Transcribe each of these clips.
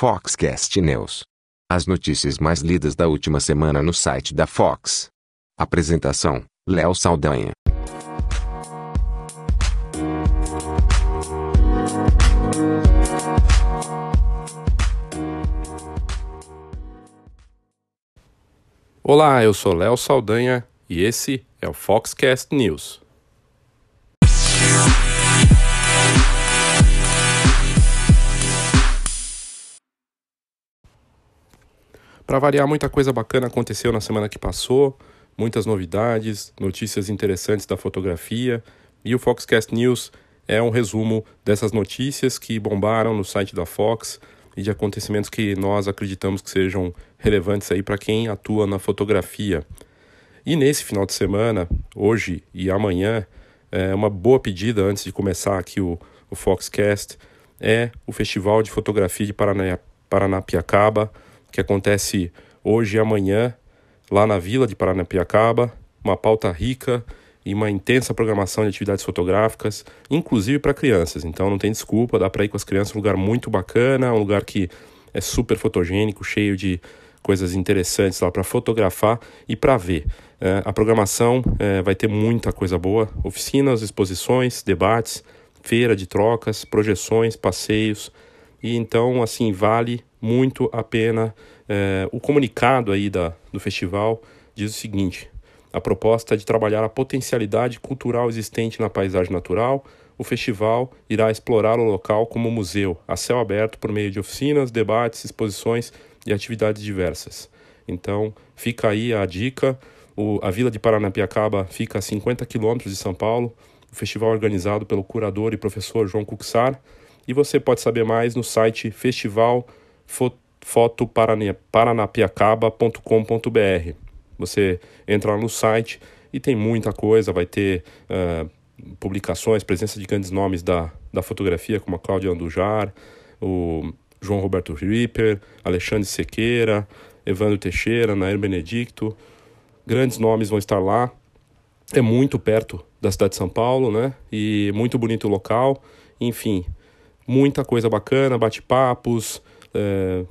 Foxcast News. As notícias mais lidas da última semana no site da Fox. Apresentação: Léo Saldanha. Olá, eu sou Léo Saldanha e esse é o Foxcast News. Para variar, muita coisa bacana aconteceu na semana que passou, muitas novidades, notícias interessantes da fotografia, e o Foxcast News é um resumo dessas notícias que bombaram no site da Fox e de acontecimentos que nós acreditamos que sejam relevantes aí para quem atua na fotografia. E nesse final de semana, hoje e amanhã, é uma boa pedida antes de começar aqui o, o Foxcast é o Festival de Fotografia de Paraná, Paranapiacaba, que acontece hoje e amanhã lá na Vila de Paranapiacaba, uma pauta rica e uma intensa programação de atividades fotográficas, inclusive para crianças. Então não tem desculpa, dá para ir com as crianças, um lugar muito bacana, um lugar que é super fotogênico, cheio de coisas interessantes lá para fotografar e para ver. É, a programação é, vai ter muita coisa boa: oficinas, exposições, debates, feira de trocas, projeções, passeios. E então, assim, vale muito a pena. É, o comunicado aí da, do festival diz o seguinte: a proposta é de trabalhar a potencialidade cultural existente na paisagem natural. O festival irá explorar o local como museu, a céu aberto, por meio de oficinas, debates, exposições e atividades diversas. Então, fica aí a dica. O, a Vila de Paranapiacaba fica a 50 quilômetros de São Paulo. O festival é organizado pelo curador e professor João Cuxar. E você pode saber mais no site festivalfotoparanapiacaba.com.br. Você entra lá no site e tem muita coisa, vai ter uh, publicações, presença de grandes nomes da, da fotografia, como a Cláudia Andujar, o João Roberto Ripper, Alexandre Sequeira, Evandro Teixeira, Nair Benedicto. Grandes nomes vão estar lá. É muito perto da cidade de São Paulo, né? E muito bonito o local. Enfim, muita coisa bacana, bate-papos, é,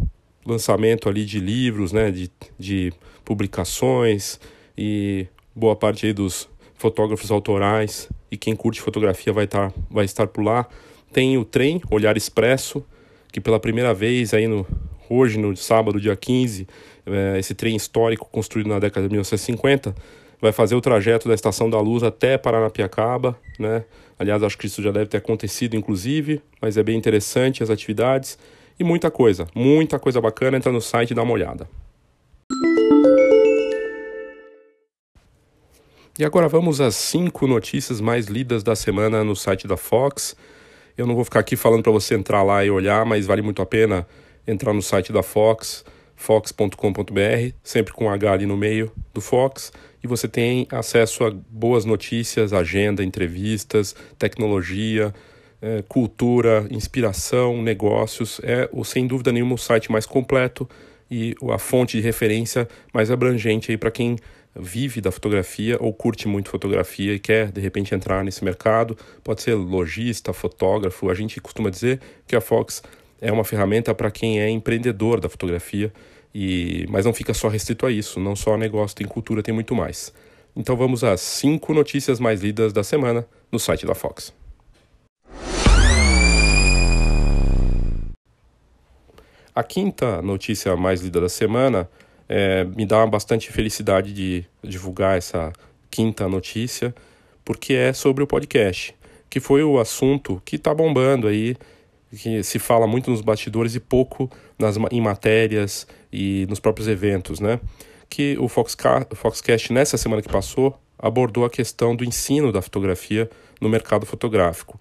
lançamento ali de livros, né, de, de publicações e boa parte aí dos fotógrafos autorais e quem curte fotografia vai tá, vai estar por lá. Tem o trem Olhar Expresso, que pela primeira vez aí no, hoje, no sábado, dia 15, é, esse trem histórico construído na década de 1950 vai fazer o trajeto da Estação da Luz até Paranapiacaba, né? Aliás, acho que isso já deve ter acontecido, inclusive, mas é bem interessante as atividades e muita coisa, muita coisa bacana. Entra no site e dá uma olhada. E agora vamos às cinco notícias mais lidas da semana no site da Fox. Eu não vou ficar aqui falando para você entrar lá e olhar, mas vale muito a pena entrar no site da Fox, fox.com.br, sempre com H ali no meio do Fox e você tem acesso a boas notícias, agenda, entrevistas, tecnologia, é, cultura, inspiração, negócios. É, o, sem dúvida nenhuma, o site mais completo e a fonte de referência mais abrangente para quem vive da fotografia ou curte muito fotografia e quer de repente entrar nesse mercado. Pode ser lojista, fotógrafo. A gente costuma dizer que a Fox é uma ferramenta para quem é empreendedor da fotografia e, mas não fica só restrito a isso, não só negócio, tem cultura, tem muito mais. Então vamos às cinco notícias mais lidas da semana no site da Fox. A quinta notícia mais lida da semana é, me dá bastante felicidade de divulgar essa quinta notícia, porque é sobre o podcast, que foi o assunto que está bombando aí que se fala muito nos bastidores e pouco nas, em matérias e nos próprios eventos, né? Que o Foxca, Foxcast, nessa semana que passou, abordou a questão do ensino da fotografia no mercado fotográfico.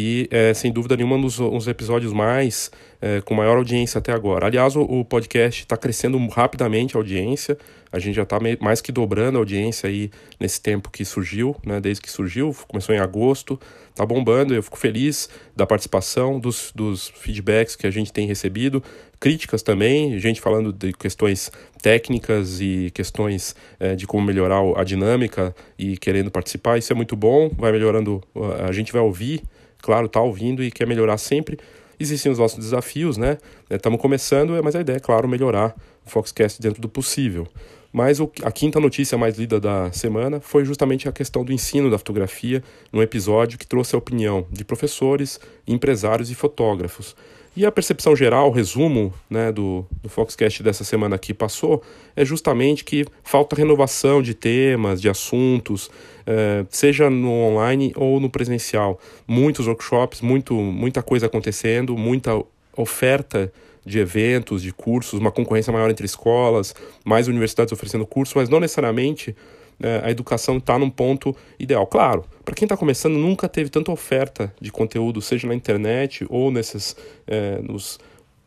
E, é, sem dúvida nenhuma, um dos, episódios mais é, com maior audiência até agora. Aliás, o, o podcast está crescendo rapidamente a audiência. A gente já está mais que dobrando a audiência aí nesse tempo que surgiu, né? Desde que surgiu, começou em agosto, está bombando. Eu fico feliz da participação, dos, dos feedbacks que a gente tem recebido, críticas também, gente falando de questões técnicas e questões é, de como melhorar a dinâmica e querendo participar. Isso é muito bom, vai melhorando, a gente vai ouvir, claro, está ouvindo e quer melhorar sempre existem os nossos desafios, né? Estamos começando, mas a ideia é, claro, melhorar o Foxcast dentro do possível. Mas o, a quinta notícia mais lida da semana foi justamente a questão do ensino da fotografia, num episódio que trouxe a opinião de professores, empresários e fotógrafos. E a percepção geral, o resumo né, do, do Foxcast dessa semana que passou, é justamente que falta renovação de temas, de assuntos, eh, seja no online ou no presencial. Muitos workshops, muito, muita coisa acontecendo, muita oferta de eventos, de cursos, uma concorrência maior entre escolas, mais universidades oferecendo cursos, mas não necessariamente é, a educação está num ponto ideal. Claro, para quem está começando, nunca teve tanta oferta de conteúdo, seja na internet ou nesses, é, nos,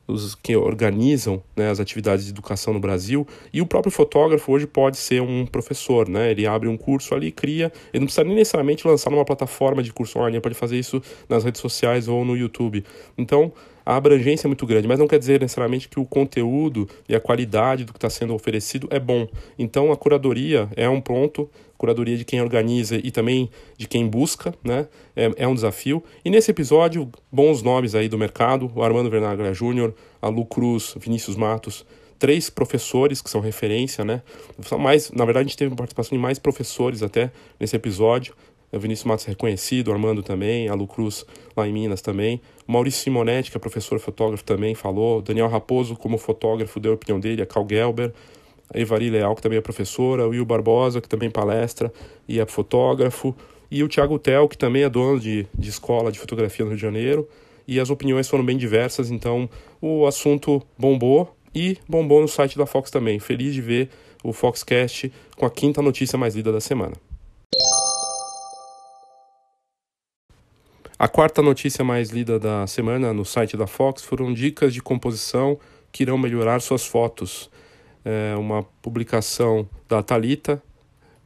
os que organizam né, as atividades de educação no Brasil. E o próprio fotógrafo hoje pode ser um professor, né? Ele abre um curso ali, cria. Ele não precisa nem necessariamente lançar numa plataforma de curso online, ele pode fazer isso nas redes sociais ou no YouTube. Então, a abrangência é muito grande, mas não quer dizer necessariamente que o conteúdo e a qualidade do que está sendo oferecido é bom. Então a curadoria é um ponto, curadoria de quem organiza e também de quem busca, né? É, é um desafio. E nesse episódio, bons nomes aí do mercado: o Armando Vernaglia Júnior, a Lu Cruz, Vinícius Matos, três professores que são referência, né? Mais, na verdade, a gente teve participação de mais professores até nesse episódio. O Vinícius Matos é reconhecido, o Armando também, a Lu Cruz lá em Minas também. O Maurício Simonetti, que é professor fotógrafo também, falou. Daniel Raposo, como fotógrafo, deu a opinião dele. A Cal Gelber, a Evari Leal, que também é professora. O Will Barbosa, que também palestra e é fotógrafo. E o Thiago Tel, que também é dono de, de escola de fotografia no Rio de Janeiro. E as opiniões foram bem diversas, então o assunto bombou e bombou no site da Fox também. Feliz de ver o Foxcast com a quinta notícia mais lida da semana. A quarta notícia mais lida da semana no site da Fox foram dicas de composição que irão melhorar suas fotos. É uma publicação da Talita,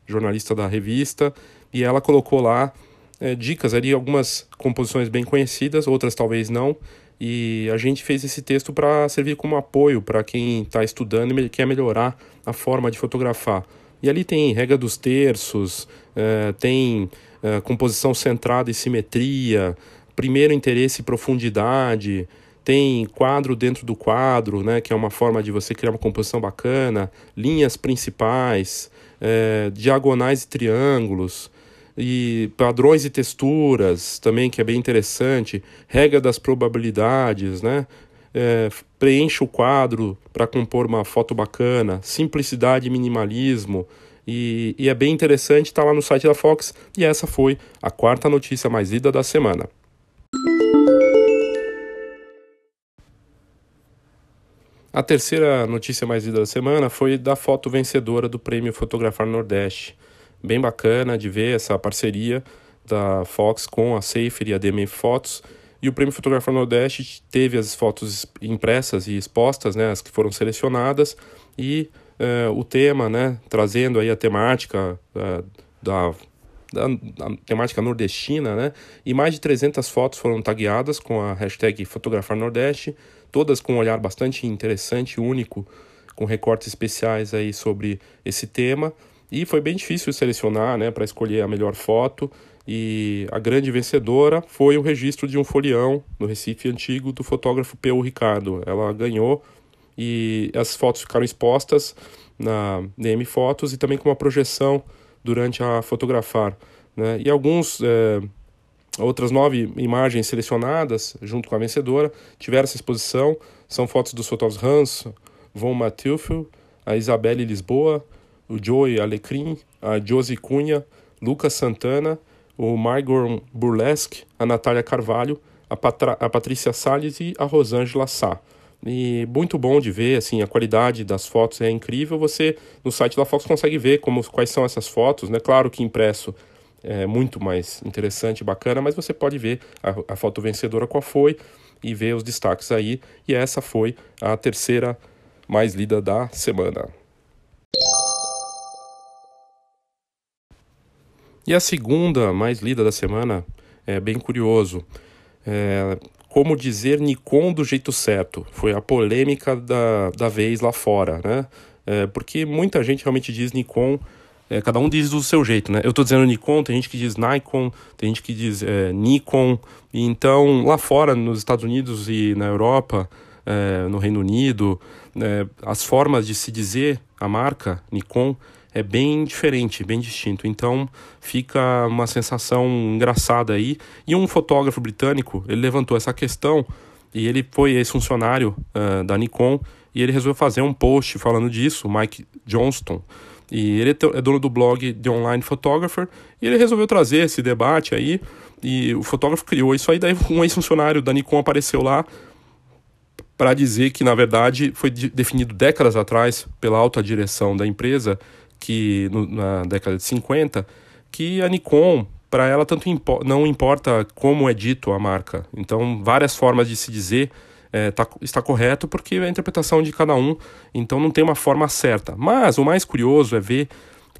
jornalista da revista, e ela colocou lá é, dicas ali, algumas composições bem conhecidas, outras talvez não. E a gente fez esse texto para servir como apoio para quem está estudando e quer melhorar a forma de fotografar. E ali tem regra dos terços, é, tem é, composição centrada e simetria, primeiro interesse e profundidade, tem quadro dentro do quadro, né, que é uma forma de você criar uma composição bacana, linhas principais, é, diagonais e triângulos, e padrões e texturas também, que é bem interessante, regra das probabilidades, né? É, preenche o quadro para compor uma foto bacana, simplicidade e minimalismo, e, e é bem interessante, está lá no site da Fox. E essa foi a quarta notícia mais lida da semana. A terceira notícia mais lida da semana foi da foto vencedora do Prêmio Fotografar Nordeste. Bem bacana de ver essa parceria da Fox com a Safer e a DM Fotos. E o Prêmio Fotografar Nordeste teve as fotos impressas e expostas, né, as que foram selecionadas, e uh, o tema, né, trazendo aí a temática uh, da, da, da, temática nordestina, né, e mais de 300 fotos foram tagueadas com a hashtag Fotografar Nordeste, todas com um olhar bastante interessante, único, com recortes especiais aí sobre esse tema, e foi bem difícil selecionar, né, para escolher a melhor foto, e a grande vencedora foi o registro de um folião no Recife antigo do fotógrafo Peu Ricardo. Ela ganhou e as fotos ficaram expostas na DM Fotos e também com uma projeção durante a fotografar. Né? E alguns é, outras nove imagens selecionadas junto com a vencedora tiveram essa exposição. São fotos dos fotógrafos Hans von Matthew, a Isabelle Lisboa, o Joey Alecrim, a Josie Cunha, Lucas Santana, o Margot Burlesque, a Natália Carvalho, a, Patra a Patrícia Salles e a Rosângela Sá. E muito bom de ver, assim, a qualidade das fotos é incrível. Você no site da Fox consegue ver como quais são essas fotos, né? Claro que impresso é muito mais interessante bacana, mas você pode ver a, a foto vencedora qual foi e ver os destaques aí. E essa foi a terceira mais lida da semana. E a segunda mais lida da semana é bem curioso. É, como dizer Nikon do jeito certo. Foi a polêmica da, da vez lá fora, né? É, porque muita gente realmente diz Nikon é, cada um diz do seu jeito, né? Eu estou dizendo Nikon, tem gente que diz Nikon, tem gente que diz é, Nikon. E então, lá fora, nos Estados Unidos e na Europa, é, no Reino Unido, é, as formas de se dizer a marca Nikon é bem diferente, bem distinto. Então, fica uma sensação engraçada aí. E um fotógrafo britânico, ele levantou essa questão e ele foi ex-funcionário uh, da Nikon e ele resolveu fazer um post falando disso, Mike Johnston, e ele é, é dono do blog The Online Photographer, e ele resolveu trazer esse debate aí, e o fotógrafo criou isso aí, daí um ex-funcionário da Nikon apareceu lá para dizer que, na verdade, foi definido décadas atrás pela alta direção da empresa, que no, na década de 50, que a Nikon, para ela, tanto impo não importa como é dito a marca. Então, várias formas de se dizer é, tá, está correto porque é a interpretação de cada um, então não tem uma forma certa. Mas o mais curioso é ver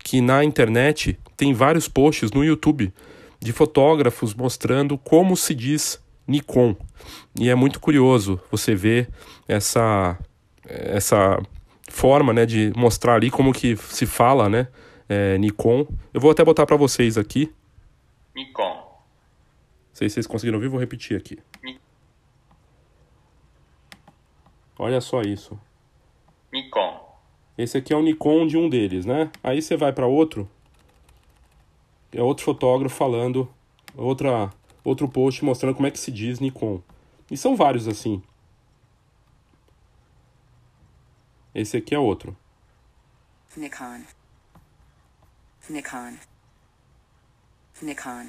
que na internet tem vários posts no YouTube de fotógrafos mostrando como se diz Nikon. E é muito curioso você ver essa essa forma, né, de mostrar ali como que se fala, né, é, Nikon. Eu vou até botar para vocês aqui. Nikon. Não sei se vocês conseguiram ouvir, vou repetir aqui. Olha só isso. Nikon. Esse aqui é o Nikon de um deles, né? Aí você vai para outro. É outro fotógrafo falando outra outro post mostrando como é que se diz Nikon. E são vários assim. Esse aqui é outro. Nikon. Nikon. Nikon.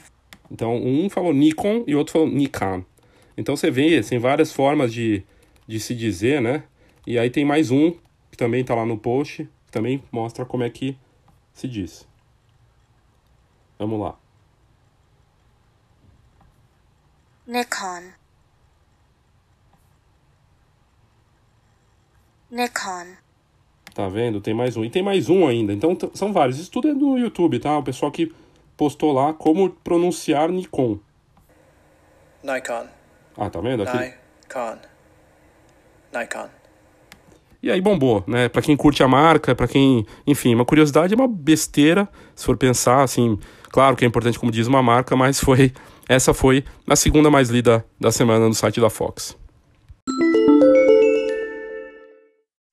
Então, um falou Nikon e outro falou Nikon. Então você vê, tem várias formas de de se dizer, né? E aí tem mais um, que também está lá no post, que também mostra como é que se diz. Vamos lá. Nikon. Nikon. Tá vendo? Tem mais um. E tem mais um ainda. Então são vários. Isso tudo é no YouTube, tá? O pessoal que postou lá como pronunciar Nikon. Nikon. Ah, tá vendo? Aqui... Nikon. Nikon. E aí bombou, né? Para quem curte a marca, para quem, enfim, uma curiosidade é uma besteira, se for pensar assim, claro que é importante como diz uma marca, mas foi essa foi a segunda mais lida da semana no site da Fox.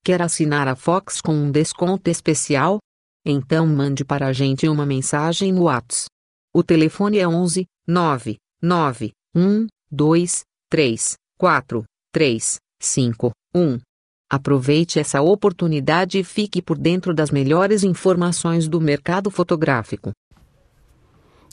Quer assinar a Fox com um desconto especial? Então mande para a gente uma mensagem no WhatsApp. O telefone é 11 9 9 1 2 3 4 3 5. 1. Aproveite essa oportunidade e fique por dentro das melhores informações do mercado fotográfico.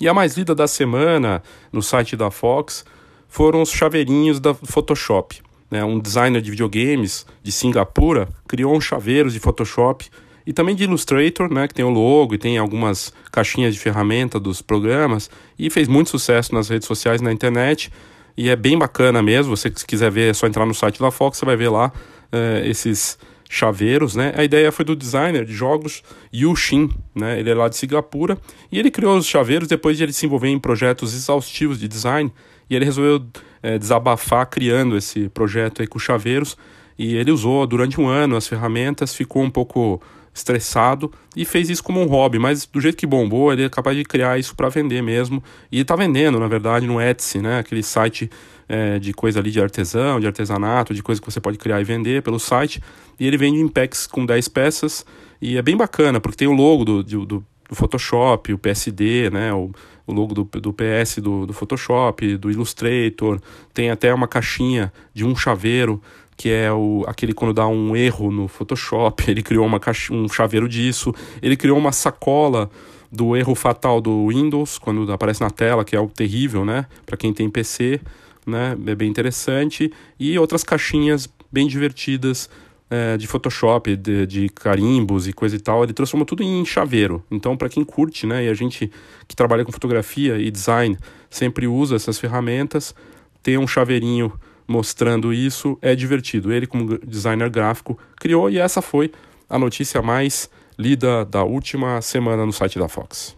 E a mais lida da semana no site da Fox foram os chaveirinhos da Photoshop. Né? Um designer de videogames de Singapura criou uns chaveiros de Photoshop e também de Illustrator, né, que tem o logo e tem algumas caixinhas de ferramenta dos programas e fez muito sucesso nas redes sociais na internet e é bem bacana mesmo. Você se quiser ver, é só entrar no site da Fox, você vai ver lá uh, esses chaveiros, né? A ideia foi do designer de jogos Yu Shin, né? Ele é lá de Singapura e ele criou os chaveiros depois de ele se envolver em projetos exaustivos de design e ele resolveu é, desabafar criando esse projeto aí com chaveiros e ele usou durante um ano as ferramentas, ficou um pouco estressado e fez isso como um hobby, mas do jeito que bombou, ele é capaz de criar isso para vender mesmo. E está vendendo, na verdade, no Etsy, né? Aquele site é, de coisa ali de artesão, de artesanato, de coisa que você pode criar e vender pelo site. E ele vende em packs com 10 peças e é bem bacana, porque tem o logo do, do, do Photoshop, o PSD, né? O, o logo do, do PS do, do Photoshop, do Illustrator, tem até uma caixinha de um chaveiro que é o, aquele quando dá um erro no Photoshop, ele criou uma caixa, um chaveiro disso, ele criou uma sacola do erro fatal do Windows, quando aparece na tela, que é o terrível, né, para quem tem PC, né, é bem interessante, e outras caixinhas bem divertidas é, de Photoshop, de, de, carimbos e coisa e tal, ele transformou tudo em chaveiro. Então, para quem curte, né, e a gente que trabalha com fotografia e design sempre usa essas ferramentas, ter um chaveirinho mostrando isso é divertido. Ele, como designer gráfico, criou e essa foi a notícia mais lida da última semana no site da Fox.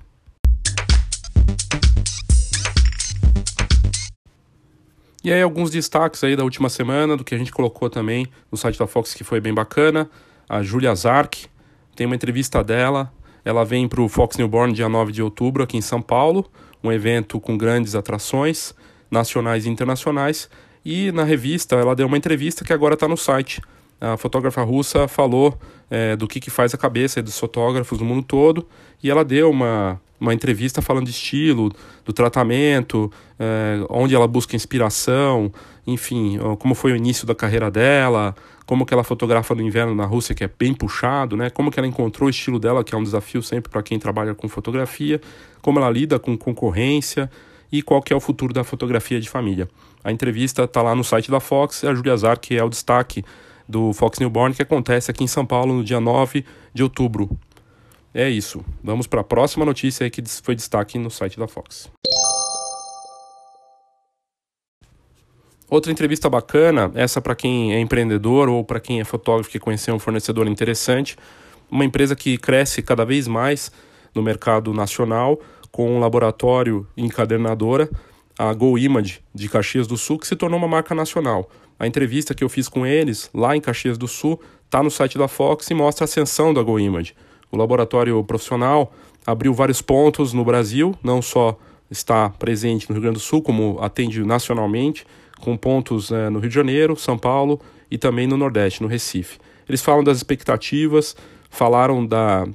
E aí alguns destaques aí da última semana, do que a gente colocou também no site da Fox que foi bem bacana. A Julia Zark, tem uma entrevista dela ela vem para o Fox Newborn dia 9 de outubro aqui em São Paulo, um evento com grandes atrações nacionais e internacionais. E na revista ela deu uma entrevista que agora está no site. A fotógrafa russa falou é, do que, que faz a cabeça dos fotógrafos do mundo todo e ela deu uma, uma entrevista falando de estilo, do tratamento, é, onde ela busca inspiração, enfim, como foi o início da carreira dela, como que ela fotografa no inverno na Rússia, que é bem puxado, né? Como que ela encontrou o estilo dela, que é um desafio sempre para quem trabalha com fotografia, como ela lida com concorrência e qual que é o futuro da fotografia de família. A entrevista está lá no site da Fox, a Julia Zar, que é o destaque do Fox Newborn, que acontece aqui em São Paulo no dia 9 de outubro. É isso. Vamos para a próxima notícia que foi destaque no site da Fox. Outra entrevista bacana, essa para quem é empreendedor ou para quem é fotógrafo que conheceu um fornecedor interessante, uma empresa que cresce cada vez mais no mercado nacional, com um laboratório encadernadora, a Go Image de Caxias do Sul, que se tornou uma marca nacional. A entrevista que eu fiz com eles lá em Caxias do Sul está no site da Fox e mostra a ascensão da Go Image. O laboratório profissional abriu vários pontos no Brasil, não só está presente no Rio Grande do Sul, como atende nacionalmente, com pontos é, no Rio de Janeiro, São Paulo e também no Nordeste, no Recife. Eles falam das expectativas, falaram da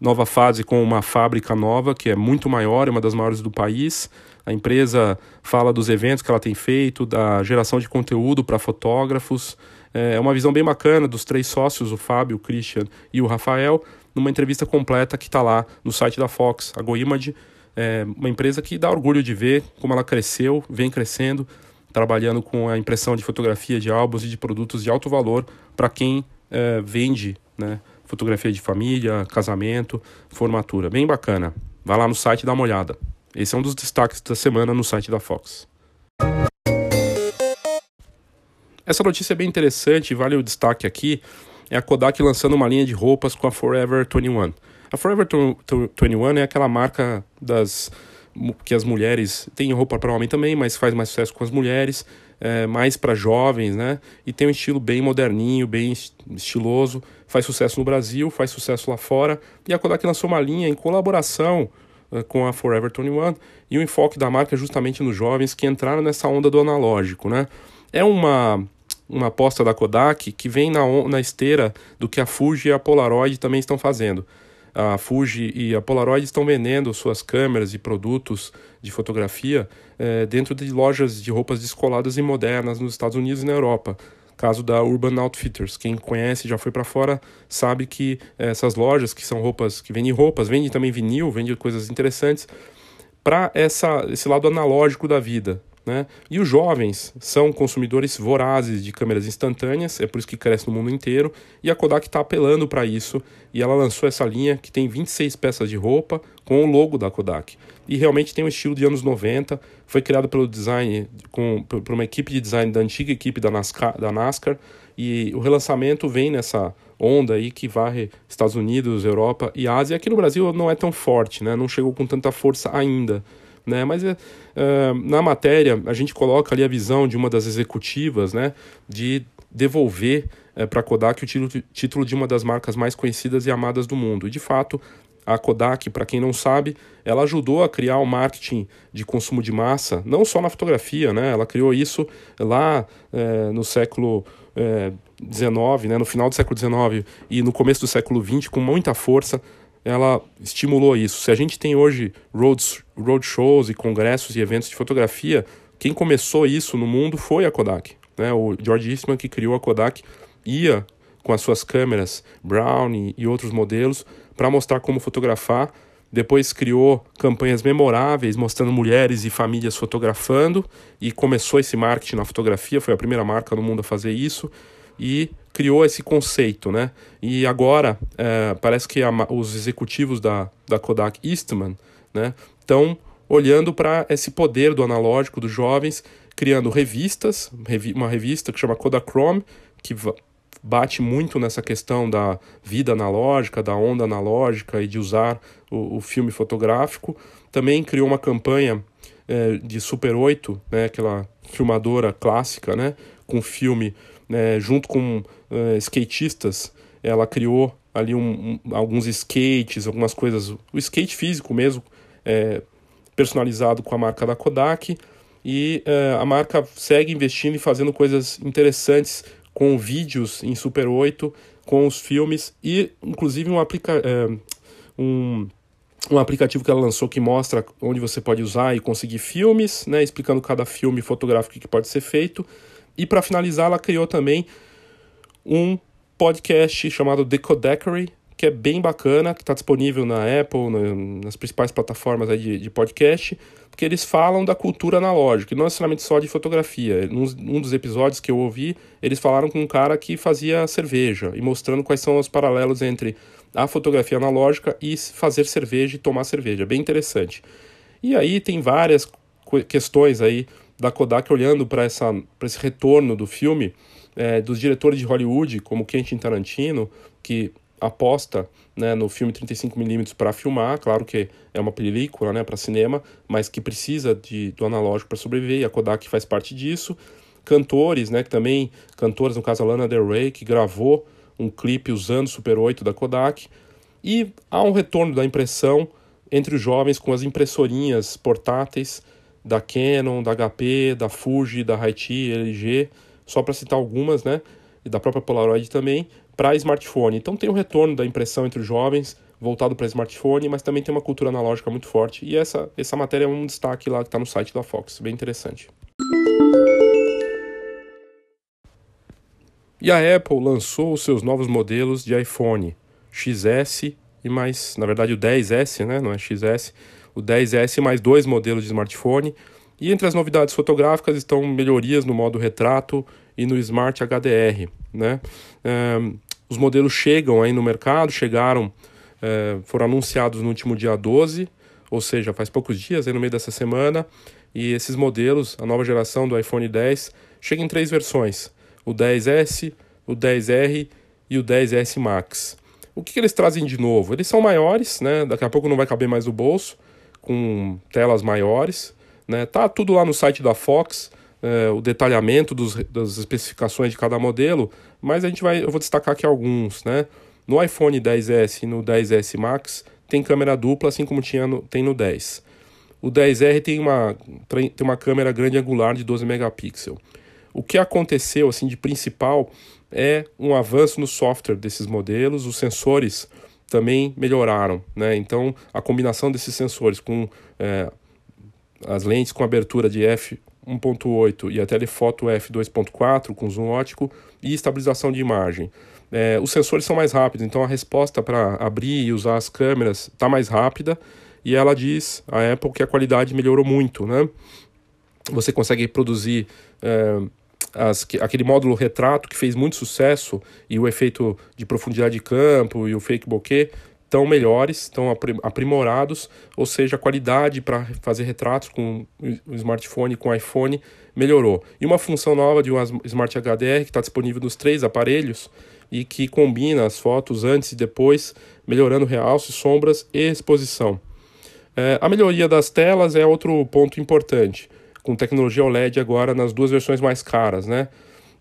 nova fase com uma fábrica nova, que é muito maior, é uma das maiores do país. A empresa fala dos eventos que ela tem feito, da geração de conteúdo para fotógrafos. É uma visão bem bacana dos três sócios, o Fábio, o Christian e o Rafael, numa entrevista completa que está lá no site da Fox, a GoImage. É uma empresa que dá orgulho de ver como ela cresceu, vem crescendo, trabalhando com a impressão de fotografia de álbuns e de produtos de alto valor para quem é, vende né, fotografia de família, casamento, formatura. Bem bacana. Vai lá no site e dá uma olhada. Esse é um dos destaques da semana no site da Fox. Essa notícia é bem interessante, vale o destaque aqui. É a Kodak lançando uma linha de roupas com a Forever 21. A Forever 21 é aquela marca das que as mulheres têm roupa para homem também, mas faz mais sucesso com as mulheres, é, mais para jovens, né? E tem um estilo bem moderninho, bem estiloso, faz sucesso no Brasil, faz sucesso lá fora. E a Kodak lançou uma linha em colaboração uh, com a Forever 21 e o enfoque da marca é justamente nos jovens que entraram nessa onda do analógico, né? É uma uma aposta da Kodak que vem na, na esteira do que a Fuji e a Polaroid também estão fazendo a Fuji e a Polaroid estão vendendo suas câmeras e produtos de fotografia é, dentro de lojas de roupas descoladas e modernas nos Estados Unidos e na Europa. Caso da Urban Outfitters. Quem conhece, já foi para fora, sabe que essas lojas que são roupas, que vendem roupas, vendem também vinil, vendem coisas interessantes para esse lado analógico da vida. Né? E os jovens são consumidores vorazes de câmeras instantâneas, é por isso que cresce no mundo inteiro, e a Kodak está apelando para isso, e ela lançou essa linha que tem 26 peças de roupa com o logo da Kodak. E realmente tem um estilo de anos 90, foi criado pelo design, com, por uma equipe de design da antiga equipe da NASCAR, da NASCAR e o relançamento vem nessa onda aí que varre Estados Unidos, Europa e Ásia. Aqui no Brasil não é tão forte, né? não chegou com tanta força ainda né? Mas uh, na matéria a gente coloca ali a visão de uma das executivas, né? De devolver uh, eh, para a Kodak o título, título de uma das marcas mais conhecidas e amadas do mundo. E de fato, a Kodak, para quem não sabe, ela ajudou a criar o marketing de consumo de massa, não só na fotografia, né? Ela criou isso lá uh, no século XIX, né? no final do século XIX e no começo do século XX, com muita força ela estimulou isso. Se a gente tem hoje roads, road shows e congressos e eventos de fotografia, quem começou isso no mundo foi a Kodak. Né? O George Eastman, que criou a Kodak, ia com as suas câmeras Brown e, e outros modelos para mostrar como fotografar. Depois criou campanhas memoráveis mostrando mulheres e famílias fotografando e começou esse marketing na fotografia. Foi a primeira marca no mundo a fazer isso e criou esse conceito, né? E agora é, parece que a, os executivos da, da Kodak Eastman, né, estão olhando para esse poder do analógico dos jovens, criando revistas, revi uma revista que chama Kodachrome, que bate muito nessa questão da vida analógica, da onda analógica e de usar o, o filme fotográfico. Também criou uma campanha é, de Super 8, né, aquela filmadora clássica, né, com filme né, junto com uh, skatistas ela criou ali um, um, alguns skates, algumas coisas, o skate físico mesmo, é, personalizado com a marca da Kodak, e é, a marca segue investindo e fazendo coisas interessantes com vídeos em Super 8, com os filmes e inclusive um, aplica é, um, um aplicativo que ela lançou que mostra onde você pode usar e conseguir filmes, né, explicando cada filme fotográfico que pode ser feito. E para finalizar, ela criou também um podcast chamado Decodecory, que é bem bacana, que está disponível na Apple, na, nas principais plataformas de, de podcast, porque eles falam da cultura analógica, e não necessariamente só de fotografia. Num, um dos episódios que eu ouvi, eles falaram com um cara que fazia cerveja, e mostrando quais são os paralelos entre a fotografia analógica e fazer cerveja e tomar cerveja. Bem interessante. E aí tem várias questões aí da Kodak olhando para esse retorno do filme, é, dos diretores de Hollywood, como Quentin Tarantino, que aposta né, no filme 35mm para filmar, claro que é uma película né, para cinema, mas que precisa de, do analógico para sobreviver, e a Kodak faz parte disso. Cantores, né, que também, cantores, no caso a Lana Del Rey, que gravou um clipe usando Super 8 da Kodak. E há um retorno da impressão entre os jovens com as impressorinhas portáteis da Canon, da HP, da Fuji, da Haiti, LG, só para citar algumas, né, e da própria Polaroid também, para smartphone. Então tem um retorno da impressão entre os jovens, voltado para smartphone, mas também tem uma cultura analógica muito forte. E essa, essa matéria é um destaque lá que está no site da Fox, bem interessante. E a Apple lançou os seus novos modelos de iPhone XS e mais, na verdade o 10S, né, não é XS, o 10S mais dois modelos de smartphone. E entre as novidades fotográficas estão melhorias no modo retrato e no Smart HDR, né? Os modelos chegam aí no mercado, chegaram, é, foram anunciados no último dia 12, ou seja, faz poucos dias, aí no meio dessa semana. E esses modelos, a nova geração do iPhone 10, chega em três versões: o 10S, o 10R e o 10S Max. O que, que eles trazem de novo? Eles são maiores, né? Daqui a pouco não vai caber mais no bolso, com telas maiores. Né? Tá tudo lá no site da Fox é, o detalhamento dos, das especificações de cada modelo, mas a gente vai, eu vou destacar aqui alguns, né? No iPhone 10S e no 10S Max tem câmera dupla, assim como tinha no, tem no 10. O 10R tem uma, tem uma câmera grande angular de 12 megapixels. O que aconteceu assim de principal é um avanço no software desses modelos, os sensores também melhoraram, né? Então a combinação desses sensores com é, as lentes com abertura de f 1.8 e a telefoto f2.4 com zoom ótico e estabilização de imagem. É, os sensores são mais rápidos, então a resposta para abrir e usar as câmeras está mais rápida e ela diz, a Apple, que a qualidade melhorou muito, né? Você consegue produzir é, as, aquele módulo retrato que fez muito sucesso e o efeito de profundidade de campo e o fake bokeh estão melhores, estão aprimorados, ou seja, a qualidade para fazer retratos com o smartphone, com o iPhone, melhorou. E uma função nova de um Smart HDR que está disponível nos três aparelhos e que combina as fotos antes e depois, melhorando realce, sombras e exposição. É, a melhoria das telas é outro ponto importante, com tecnologia OLED agora nas duas versões mais caras, né?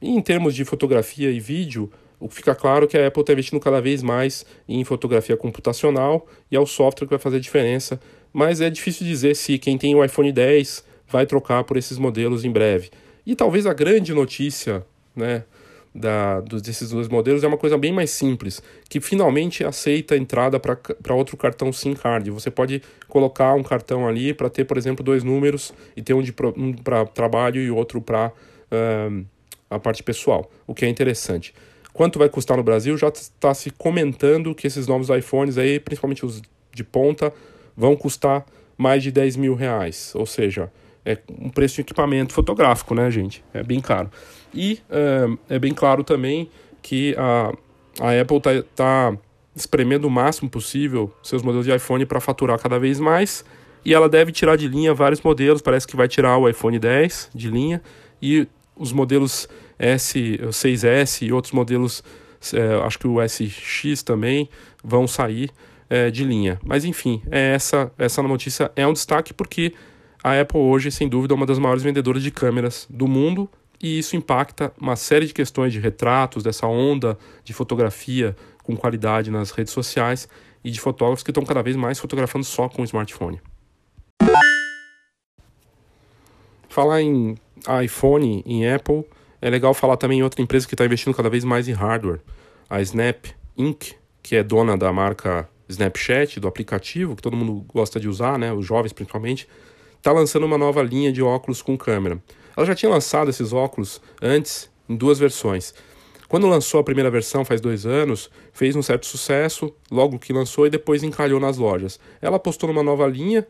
E em termos de fotografia e vídeo, o que fica claro é que a Apple está investindo cada vez mais em fotografia computacional e é o software que vai fazer a diferença, mas é difícil dizer se quem tem o iPhone 10 vai trocar por esses modelos em breve. E talvez a grande notícia né, da, desses dois modelos é uma coisa bem mais simples, que finalmente aceita a entrada para outro cartão SIM card. Você pode colocar um cartão ali para ter, por exemplo, dois números e ter um, um para trabalho e outro para uh, a parte pessoal, o que é interessante. Quanto vai custar no Brasil? Já está se comentando que esses novos iPhones aí, principalmente os de ponta, vão custar mais de 10 mil reais. Ou seja, é um preço de equipamento fotográfico, né, gente? É bem caro. E é, é bem claro também que a, a Apple está tá espremendo o máximo possível seus modelos de iPhone para faturar cada vez mais. E ela deve tirar de linha vários modelos. Parece que vai tirar o iPhone 10 de linha. E os modelos S, 6S e outros modelos, é, acho que o SX também, vão sair é, de linha. Mas enfim, é essa, essa notícia é um destaque porque a Apple hoje, sem dúvida, é uma das maiores vendedoras de câmeras do mundo, e isso impacta uma série de questões de retratos, dessa onda de fotografia com qualidade nas redes sociais e de fotógrafos que estão cada vez mais fotografando só com o smartphone. Falar em iPhone, em Apple, é legal falar também em outra empresa que está investindo cada vez mais em hardware, a Snap Inc., que é dona da marca Snapchat, do aplicativo que todo mundo gosta de usar, né, os jovens principalmente, está lançando uma nova linha de óculos com câmera. Ela já tinha lançado esses óculos antes em duas versões. Quando lançou a primeira versão, faz dois anos, fez um certo sucesso, logo que lançou e depois encalhou nas lojas. Ela apostou numa nova linha,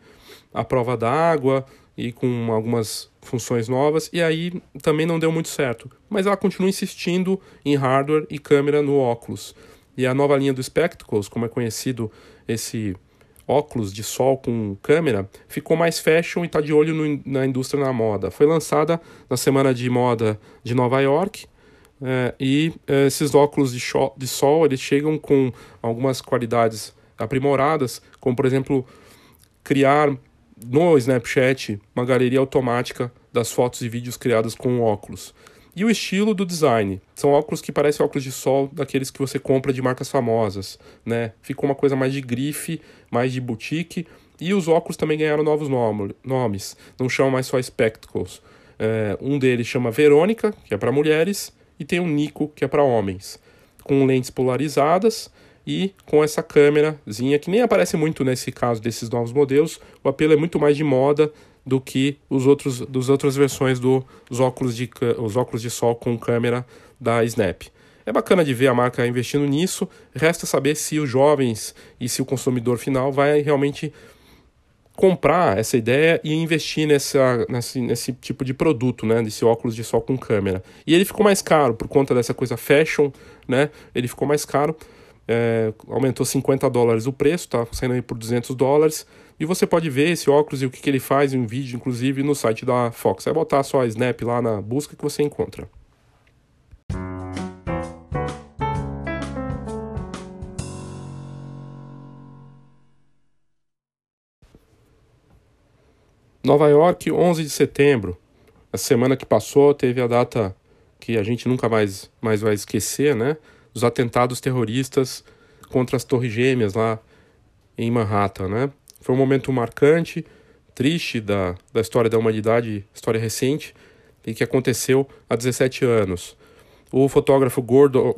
a prova d'água e com algumas funções novas, e aí também não deu muito certo. Mas ela continua insistindo em hardware e câmera no óculos. E a nova linha do Spectacles, como é conhecido esse óculos de sol com câmera, ficou mais fashion e está de olho no, na indústria da moda. Foi lançada na Semana de Moda de Nova York, é, e é, esses óculos de, de, sol eles chegam com algumas qualidades aprimoradas, como por exemplo criar no Snapchat uma galeria automática das fotos e vídeos criadas com óculos. E o estilo do design. São óculos que parecem óculos de sol daqueles que você compra de marcas famosas, né? Ficou uma coisa mais de grife, mais de boutique. E os óculos também ganharam novos nomes. Não chamam mais só Spectacles. É, um deles chama Verônica, que é para mulheres, e tem um Nico, que é para homens. Com lentes polarizadas e com essa câmerazinha que nem aparece muito nesse caso desses novos modelos. O apelo é muito mais de moda do que os outros das outras versões dos óculos de os óculos de sol com câmera da Snap. É bacana de ver a marca investindo nisso. Resta saber se os jovens e se o consumidor final vai realmente comprar essa ideia e investir nessa, nesse, nesse tipo de produto, né? Desse óculos de sol com câmera. E ele ficou mais caro por conta dessa coisa fashion, né? Ele ficou mais caro. É, aumentou 50 dólares o preço, tá saindo aí por 200 dólares. E você pode ver esse óculos e o que, que ele faz em um vídeo, inclusive, no site da Fox. É botar só a Snap lá na busca que você encontra. Nova York, 11 de setembro. A semana que passou teve a data que a gente nunca mais, mais vai esquecer, né? Dos atentados terroristas contra as Torres Gêmeas lá em Manhattan, né? Foi um momento marcante, triste da, da história da humanidade, história recente, e que aconteceu há 17 anos. O fotógrafo Gordon,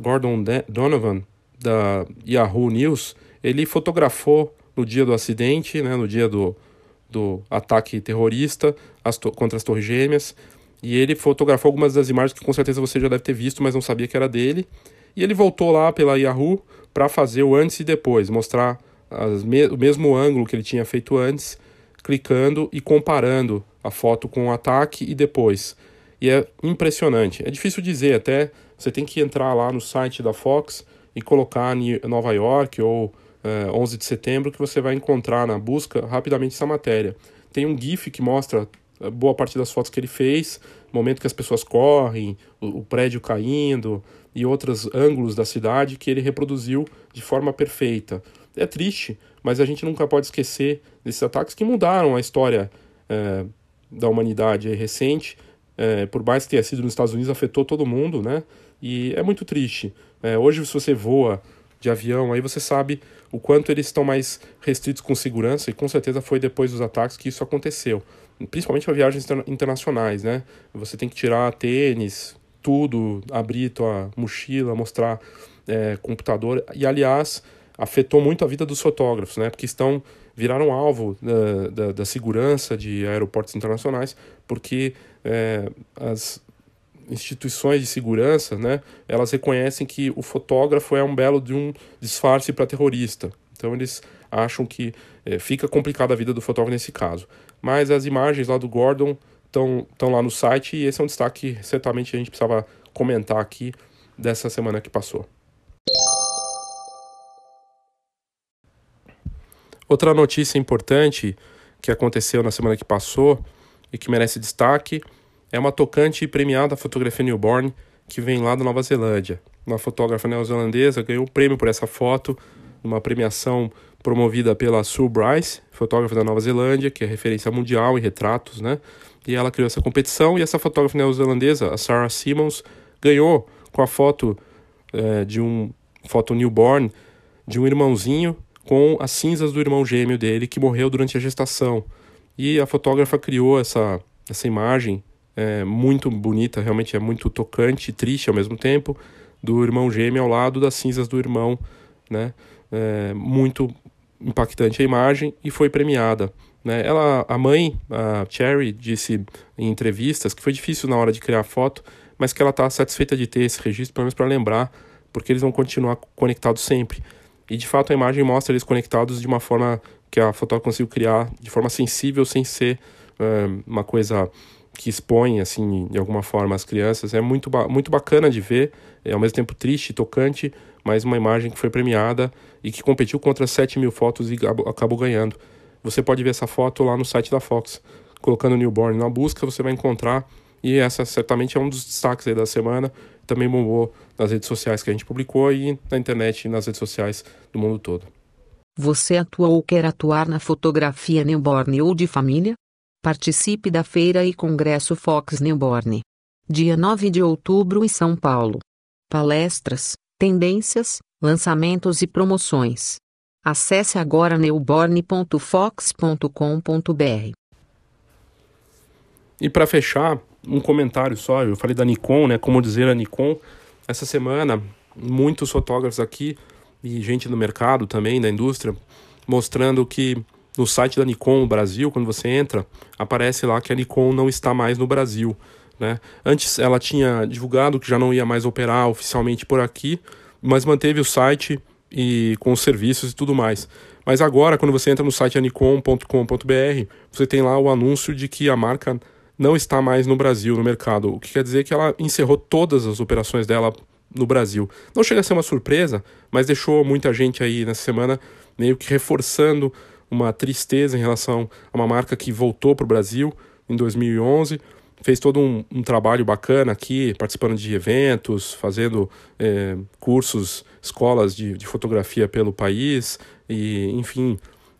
Donovan, da Yahoo News, ele fotografou no dia do acidente, né, no dia do, do ataque terrorista as contra as Torres Gêmeas, e ele fotografou algumas das imagens que com certeza você já deve ter visto, mas não sabia que era dele. E ele voltou lá pela Yahoo para fazer o antes e depois, mostrar me o mesmo ângulo que ele tinha feito antes, clicando e comparando a foto com o ataque e depois. E é impressionante. É difícil dizer, até você tem que entrar lá no site da Fox e colocar Nova York ou é, 11 de setembro que você vai encontrar na busca rapidamente essa matéria. Tem um GIF que mostra é, boa parte das fotos que ele fez, momento que as pessoas correm, o, o prédio caindo e outros ângulos da cidade que ele reproduziu de forma perfeita é triste, mas a gente nunca pode esquecer desses ataques que mudaram a história é, da humanidade recente. É, por mais que tenha sido nos Estados Unidos, afetou todo mundo, né? E é muito triste. É, hoje, se você voa de avião, aí você sabe o quanto eles estão mais restritos com segurança, e com certeza foi depois dos ataques que isso aconteceu. Principalmente para viagens internacionais, né? Você tem que tirar tênis, tudo, abrir tua mochila, mostrar é, computador. E, aliás, afetou muito a vida dos fotógrafos, né? Porque estão viraram alvo da, da, da segurança de aeroportos internacionais, porque é, as instituições de segurança, né? Elas reconhecem que o fotógrafo é um belo de um disfarce para terrorista. Então eles acham que é, fica complicada a vida do fotógrafo nesse caso. Mas as imagens lá do Gordon estão lá no site e esse é um destaque que certamente a gente precisava comentar aqui dessa semana que passou. Outra notícia importante que aconteceu na semana que passou e que merece destaque é uma tocante premiada fotografia newborn que vem lá da Nova Zelândia. Uma fotógrafa neozelandesa ganhou o um prêmio por essa foto, uma premiação promovida pela Sue Bryce, fotógrafa da Nova Zelândia, que é referência mundial em retratos, né? E ela criou essa competição e essa fotógrafa neozelandesa, a Sarah Simmons, ganhou com a foto é, de um foto newborn de um irmãozinho com as cinzas do irmão gêmeo dele que morreu durante a gestação. E a fotógrafa criou essa, essa imagem é, muito bonita, realmente é muito tocante e triste ao mesmo tempo, do irmão gêmeo ao lado das cinzas do irmão, né? É, muito impactante a imagem e foi premiada. Né? Ela, a mãe, a Cherry, disse em entrevistas que foi difícil na hora de criar a foto, mas que ela está satisfeita de ter esse registro, pelo menos para lembrar, porque eles vão continuar conectados sempre. E de fato a imagem mostra eles conectados de uma forma que a fotógrafa conseguiu criar de forma sensível, sem ser é, uma coisa que expõe, assim, de alguma forma as crianças. É muito, ba muito bacana de ver, é ao mesmo tempo triste tocante, mas uma imagem que foi premiada e que competiu contra 7 mil fotos e acabou ganhando. Você pode ver essa foto lá no site da Fox. Colocando Newborn na busca, você vai encontrar. E essa certamente é um dos destaques da semana. Também bombou nas redes sociais que a gente publicou e na internet e nas redes sociais do mundo todo. Você atua ou quer atuar na fotografia newborn ou de família? Participe da Feira e Congresso Fox Newborn. Dia 9 de outubro em São Paulo. Palestras, tendências, lançamentos e promoções. Acesse agora newborn.fox.com.br. E para fechar, um comentário só. Eu falei da Nikon, né? Como dizer a Nikon. Essa semana, muitos fotógrafos aqui e gente no mercado também, da indústria, mostrando que no site da Nikon Brasil, quando você entra, aparece lá que a Nikon não está mais no Brasil. Né? Antes ela tinha divulgado que já não ia mais operar oficialmente por aqui, mas manteve o site e com os serviços e tudo mais. Mas agora, quando você entra no site anicom.com.br, você tem lá o anúncio de que a marca não está mais no Brasil, no mercado. O que quer dizer que ela encerrou todas as operações dela no Brasil. Não chega a ser uma surpresa, mas deixou muita gente aí nessa semana meio que reforçando uma tristeza em relação a uma marca que voltou para o Brasil em 2011, fez todo um, um, trabalho bacana aqui, participando de eventos, fazendo é, cursos, escolas de, de, fotografia pelo país, e enfim,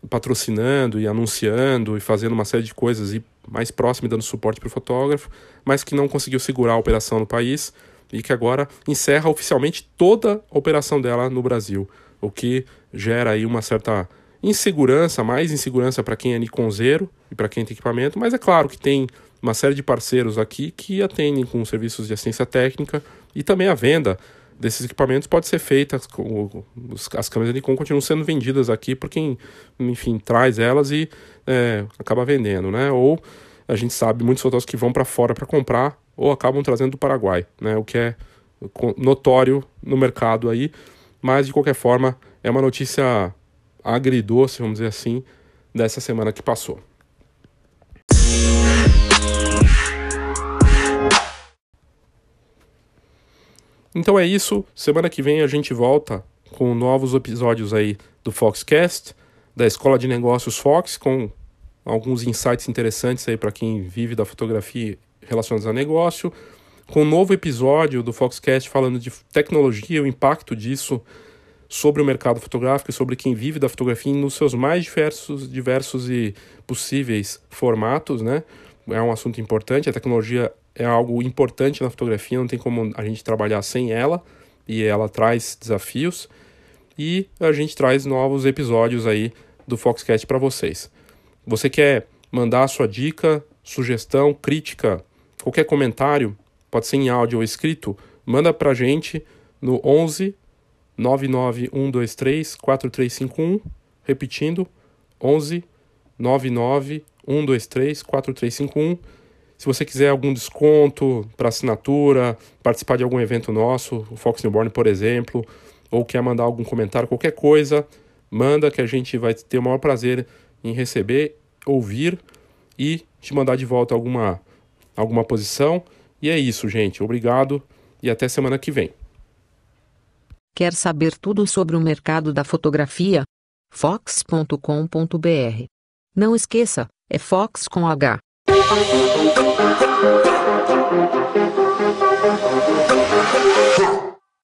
patrocinando e anunciando e fazendo uma série de coisas e mais próximo dando suporte para o fotógrafo, mas que não conseguiu segurar a operação no país e que agora encerra oficialmente toda a operação dela no Brasil, o que gera aí uma certa insegurança, mais insegurança para quem é Nikonzeiro e para quem tem equipamento, mas é claro que tem uma série de parceiros aqui que atendem com serviços de assistência técnica e também a venda desses equipamentos pode ser feita, as câmeras Nikon continuam sendo vendidas aqui por quem, enfim, traz elas e é, acaba vendendo, né? Ou a gente sabe muitos fotógrafos que vão para fora para comprar ou acabam trazendo do Paraguai, né? O que é notório no mercado aí, mas de qualquer forma é uma notícia agridoce, vamos dizer assim, dessa semana que passou. Então é isso. Semana que vem a gente volta com novos episódios aí do Foxcast, da Escola de Negócios Fox, com alguns insights interessantes aí para quem vive da fotografia relacionados a negócio, com um novo episódio do Foxcast falando de tecnologia, o impacto disso sobre o mercado fotográfico e sobre quem vive da fotografia nos seus mais diversos, diversos e possíveis formatos, né? É um assunto importante, a tecnologia é algo importante na fotografia, não tem como a gente trabalhar sem ela, e ela traz desafios, e a gente traz novos episódios aí do Foxcast para vocês. Você quer mandar a sua dica, sugestão, crítica, qualquer comentário, pode ser em áudio ou escrito, manda para a gente no 11 99123 4351, repetindo, 11 99123 4351. Se você quiser algum desconto para assinatura, participar de algum evento nosso, o Fox Newborn, por exemplo, ou quer mandar algum comentário, qualquer coisa, manda que a gente vai ter o maior prazer em receber, ouvir e te mandar de volta alguma, alguma posição. E é isso, gente. Obrigado e até semana que vem. Quer saber tudo sobre o mercado da fotografia? Fox.com.br. Não esqueça, é Fox com H.